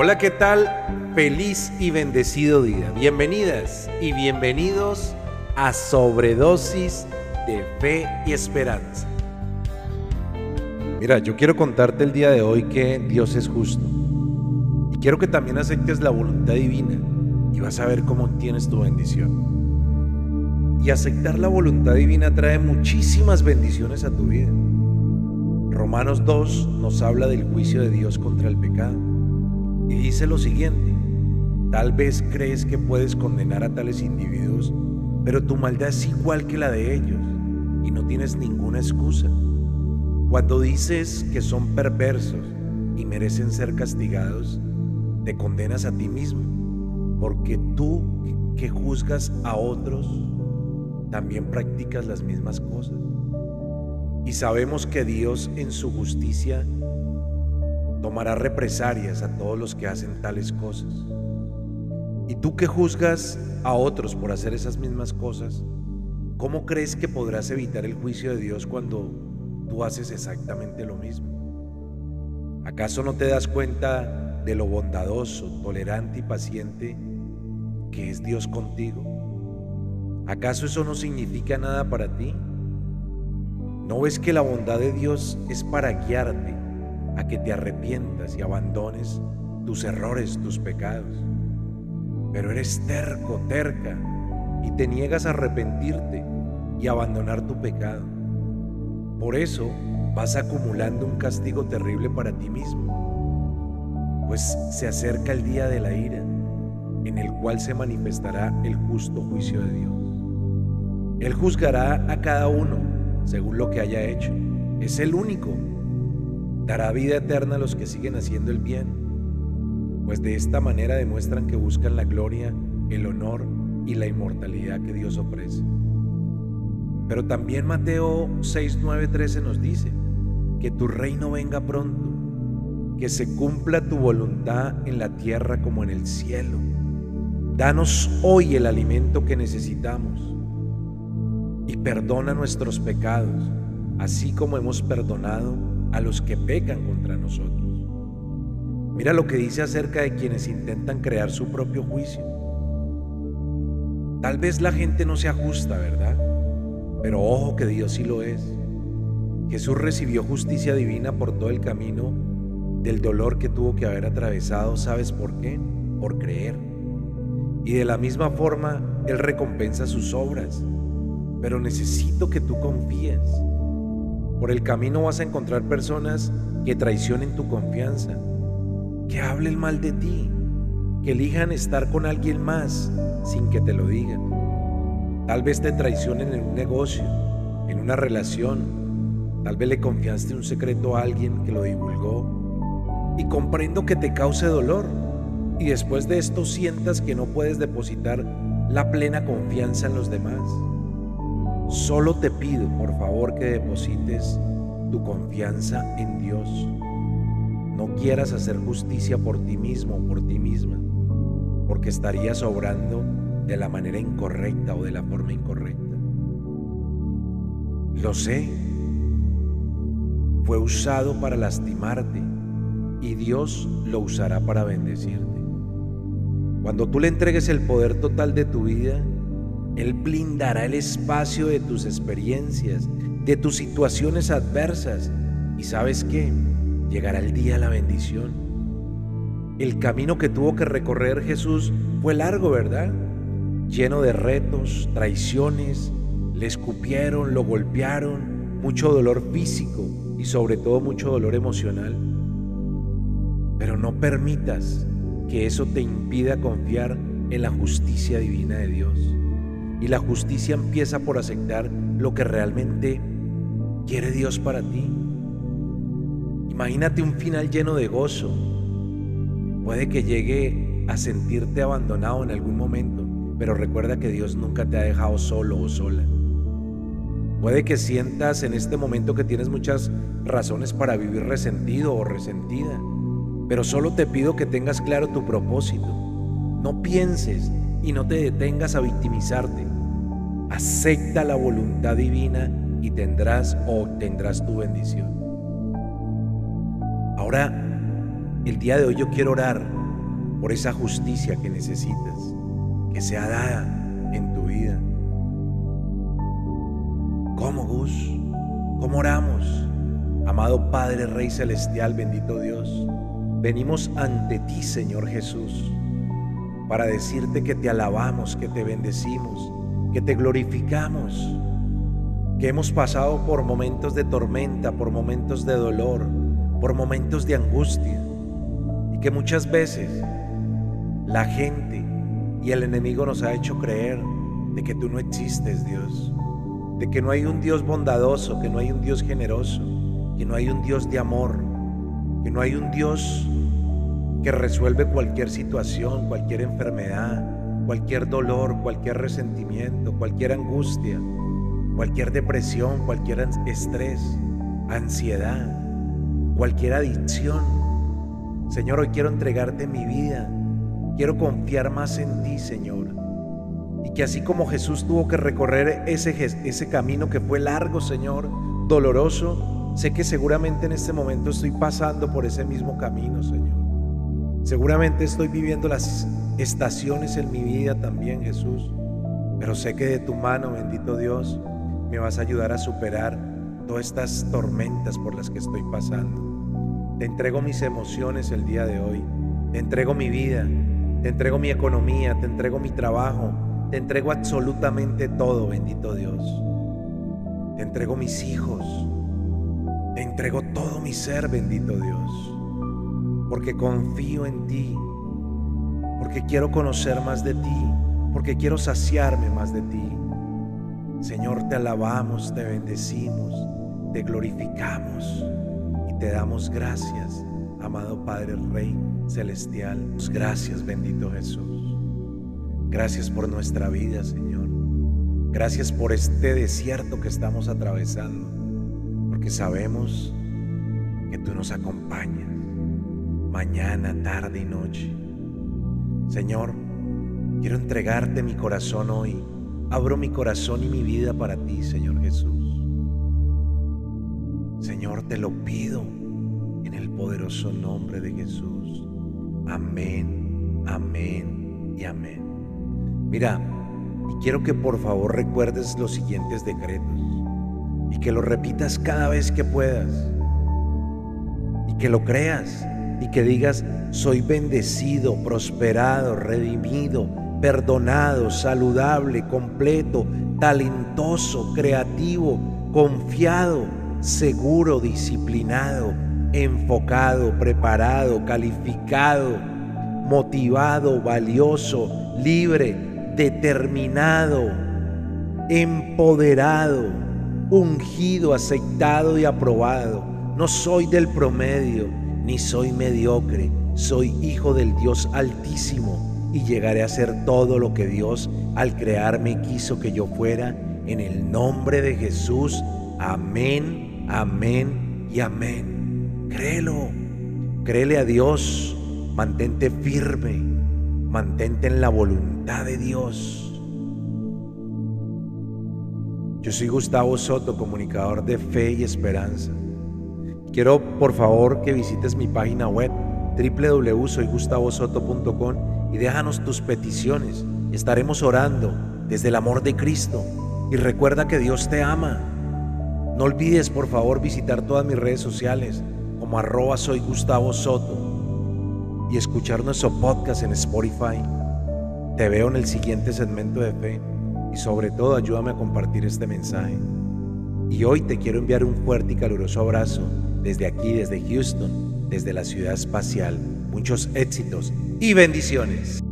Hola, ¿qué tal? Feliz y bendecido día. Bienvenidas y bienvenidos a Sobredosis de Fe y Esperanza. Mira, yo quiero contarte el día de hoy que Dios es justo. Y quiero que también aceptes la voluntad divina y vas a ver cómo tienes tu bendición. Y aceptar la voluntad divina trae muchísimas bendiciones a tu vida. Romanos 2 nos habla del juicio de Dios contra el pecado. Y dice lo siguiente, tal vez crees que puedes condenar a tales individuos, pero tu maldad es igual que la de ellos y no tienes ninguna excusa. Cuando dices que son perversos y merecen ser castigados, te condenas a ti mismo, porque tú que juzgas a otros, también practicas las mismas cosas. Y sabemos que Dios en su justicia tomará represalias a todos los que hacen tales cosas. Y tú que juzgas a otros por hacer esas mismas cosas, ¿cómo crees que podrás evitar el juicio de Dios cuando tú haces exactamente lo mismo? ¿Acaso no te das cuenta de lo bondadoso, tolerante y paciente que es Dios contigo? ¿Acaso eso no significa nada para ti? ¿No ves que la bondad de Dios es para guiarte a que te arrepientas y abandones tus errores, tus pecados? Pero eres terco, terca, y te niegas a arrepentirte y abandonar tu pecado. Por eso vas acumulando un castigo terrible para ti mismo, pues se acerca el día de la ira, en el cual se manifestará el justo juicio de Dios. Él juzgará a cada uno según lo que haya hecho. Es el único. Dará vida eterna a los que siguen haciendo el bien, pues de esta manera demuestran que buscan la gloria, el honor y la inmortalidad que Dios ofrece. Pero también Mateo 6, 9, 13 nos dice, que tu reino venga pronto, que se cumpla tu voluntad en la tierra como en el cielo. Danos hoy el alimento que necesitamos y perdona nuestros pecados, así como hemos perdonado a los que pecan contra nosotros. Mira lo que dice acerca de quienes intentan crear su propio juicio. Tal vez la gente no se ajusta, ¿verdad? Pero ojo que Dios sí lo es. Jesús recibió justicia divina por todo el camino del dolor que tuvo que haber atravesado. ¿Sabes por qué? Por creer. Y de la misma forma, Él recompensa sus obras pero necesito que tú confíes. Por el camino vas a encontrar personas que traicionen tu confianza, que hablen mal de ti, que elijan estar con alguien más sin que te lo digan. Tal vez te traicionen en un negocio, en una relación, tal vez le confiaste un secreto a alguien que lo divulgó y comprendo que te cause dolor y después de esto sientas que no puedes depositar la plena confianza en los demás. Solo te pido, por favor, que deposites tu confianza en Dios. No quieras hacer justicia por ti mismo o por ti misma, porque estarías obrando de la manera incorrecta o de la forma incorrecta. Lo sé, fue usado para lastimarte y Dios lo usará para bendecirte. Cuando tú le entregues el poder total de tu vida, él blindará el espacio de tus experiencias, de tus situaciones adversas. ¿Y sabes qué? Llegará el día de la bendición. El camino que tuvo que recorrer Jesús fue largo, ¿verdad? Lleno de retos, traiciones, le escupieron, lo golpearon, mucho dolor físico y sobre todo mucho dolor emocional. Pero no permitas que eso te impida confiar en la justicia divina de Dios. Y la justicia empieza por aceptar lo que realmente quiere Dios para ti. Imagínate un final lleno de gozo. Puede que llegue a sentirte abandonado en algún momento, pero recuerda que Dios nunca te ha dejado solo o sola. Puede que sientas en este momento que tienes muchas razones para vivir resentido o resentida, pero solo te pido que tengas claro tu propósito. No pienses y no te detengas a victimizarte. Acepta la voluntad divina y tendrás o obtendrás tu bendición. Ahora, el día de hoy yo quiero orar por esa justicia que necesitas, que sea dada en tu vida. ¿Cómo, Gus? ¿Cómo oramos? Amado Padre, Rey Celestial, bendito Dios, venimos ante ti, Señor Jesús, para decirte que te alabamos, que te bendecimos, que te glorificamos, que hemos pasado por momentos de tormenta, por momentos de dolor, por momentos de angustia, y que muchas veces la gente y el enemigo nos ha hecho creer de que tú no existes, Dios, de que no hay un Dios bondadoso, que no hay un Dios generoso, que no hay un Dios de amor, que no hay un Dios que resuelve cualquier situación, cualquier enfermedad, cualquier dolor, cualquier resentimiento, cualquier angustia, cualquier depresión, cualquier estrés, ansiedad, cualquier adicción. Señor, hoy quiero entregarte mi vida. Quiero confiar más en ti, Señor. Y que así como Jesús tuvo que recorrer ese, ese camino que fue largo, Señor, doloroso, Sé que seguramente en este momento estoy pasando por ese mismo camino, Señor. Seguramente estoy viviendo las estaciones en mi vida también, Jesús. Pero sé que de tu mano, bendito Dios, me vas a ayudar a superar todas estas tormentas por las que estoy pasando. Te entrego mis emociones el día de hoy. Te entrego mi vida. Te entrego mi economía. Te entrego mi trabajo. Te entrego absolutamente todo, bendito Dios. Te entrego mis hijos. Te entrego todo mi ser, bendito Dios, porque confío en ti, porque quiero conocer más de ti, porque quiero saciarme más de ti. Señor, te alabamos, te bendecimos, te glorificamos y te damos gracias, amado Padre Rey Celestial. Gracias, bendito Jesús. Gracias por nuestra vida, Señor. Gracias por este desierto que estamos atravesando porque sabemos que tú nos acompañas mañana, tarde y noche. Señor, quiero entregarte mi corazón hoy. Abro mi corazón y mi vida para ti, Señor Jesús. Señor, te lo pido en el poderoso nombre de Jesús. Amén, amén y amén. Mira, y quiero que por favor recuerdes los siguientes decretos y que lo repitas cada vez que puedas y que lo creas y que digas, soy bendecido, prosperado, redimido, perdonado, saludable, completo, talentoso, creativo, confiado, seguro, disciplinado, enfocado, preparado, calificado, motivado, valioso, libre, determinado, empoderado ungido, aceptado y aprobado. No soy del promedio, ni soy mediocre. Soy hijo del Dios altísimo y llegaré a ser todo lo que Dios al crearme quiso que yo fuera. En el nombre de Jesús. Amén, amén y amén. Créelo, créele a Dios. Mantente firme, mantente en la voluntad de Dios. Yo soy Gustavo Soto, comunicador de Fe y Esperanza. Quiero por favor que visites mi página web www.soygustavosoto.com y déjanos tus peticiones. Estaremos orando desde el amor de Cristo. Y recuerda que Dios te ama. No olvides por favor visitar todas mis redes sociales como arroba soy Soto y escuchar nuestro podcast en Spotify. Te veo en el siguiente segmento de fe y sobre todo ayúdame a compartir este mensaje. Y hoy te quiero enviar un fuerte y caluroso abrazo desde aquí, desde Houston, desde la ciudad espacial. Muchos éxitos y bendiciones.